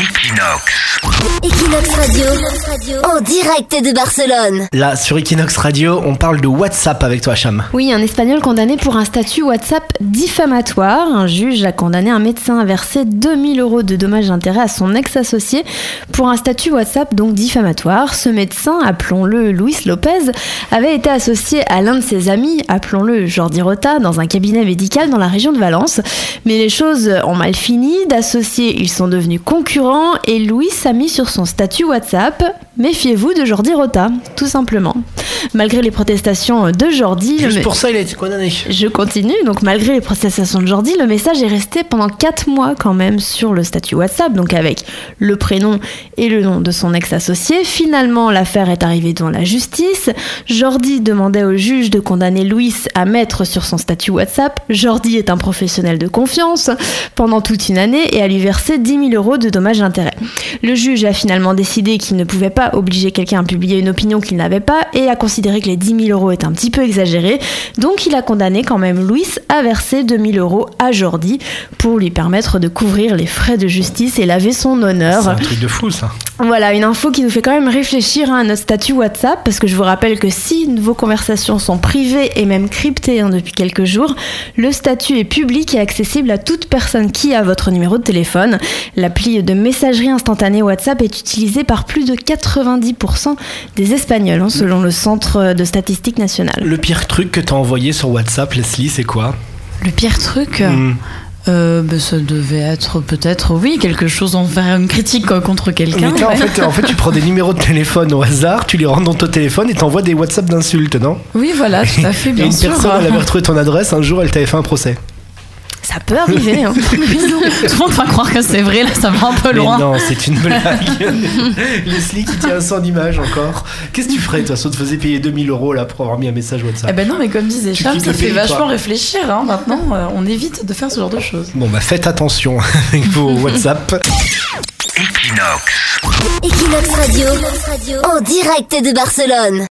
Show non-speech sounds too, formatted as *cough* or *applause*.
Equinox. Equinox Radio, en direct de Barcelone. Là, sur Equinox Radio, on parle de WhatsApp avec toi, Cham. Oui, un Espagnol condamné pour un statut WhatsApp diffamatoire. Un juge a condamné un médecin à verser 2000 euros de dommages d'intérêt à son ex-associé pour un statut WhatsApp donc diffamatoire. Ce médecin, appelons-le Luis Lopez, avait été associé à l'un de ses amis, appelons-le Jordi Rota, dans un cabinet médical dans la région de Valence. Mais les choses ont mal fini. D'associés, ils sont devenus concurrents et Luis a mis sur son statut WhatsApp Méfiez-vous de Jordi Rota, tout simplement. Malgré les protestations de Jordi, Juste pour ça, il a été condamné. je continue, donc malgré les protestations de Jordi, le message est resté pendant 4 mois quand même sur le statut WhatsApp, donc avec le prénom et le nom de son ex-associé. Finalement, l'affaire est arrivée devant la justice. Jordi demandait au juge de condamner Louis à mettre sur son statut WhatsApp. Jordi est un professionnel de confiance pendant toute une année et à lui verser 10 000 euros de dommages d'intérêt. Le juge a finalement décidé qu'il ne pouvait pas obliger quelqu'un à publier une opinion qu'il n'avait pas et a considéré que les 10 000 euros étaient un petit peu exagérés. Donc il a condamné quand même Louis à verser 2 000 euros à Jordi pour lui permettre de couvrir les frais de justice et laver son C'est honneur. un truc de fou, ça. Voilà, une info qui nous fait quand même réfléchir à notre statut WhatsApp, parce que je vous rappelle que si vos conversations sont privées et même cryptées hein, depuis quelques jours, le statut est public et accessible à toute personne qui a votre numéro de téléphone. L'appli de messagerie instantanée WhatsApp est utilisée par plus de 90% des Espagnols, hein, selon le Centre de statistiques nationales. Le pire truc que t'as envoyé sur WhatsApp, Leslie, c'est quoi? Le pire truc, Hmm. Euh, bah, ça devait être peut-être, oui, quelque chose, en faire une critique contre quelqu'un. Mais toi, en, ouais. fait, en fait, tu prends des numéros de téléphone au hasard, tu les rentres dans ton téléphone et t'envoies des WhatsApp d'insultes, non? Oui, voilà, tout à fait, Et bien une sûr. personne, elle avait retrouvé ton adresse, un jour, elle t'avait fait un procès. Ça peut arriver. hein. Tout le monde va croire que c'est vrai, là, ça va un peu Mais loin. non, c'est une blague. *laughs* Leslie qui tient son image encore. Qu'est-ce que tu ferais, toi, si on te faisait payer 2000 euros là pour avoir mis un message Eh WhatsApp ben non, mais comme disait Tu quittes ça fait pays, vachement toi. réfléchir. hein. Maintenant, euh, on évite de faire ce genre de choses. Bon, bah faites attention *laughs* avec vos WhatsApp. Equinox. Equinox Radio, en direct de Barcelone.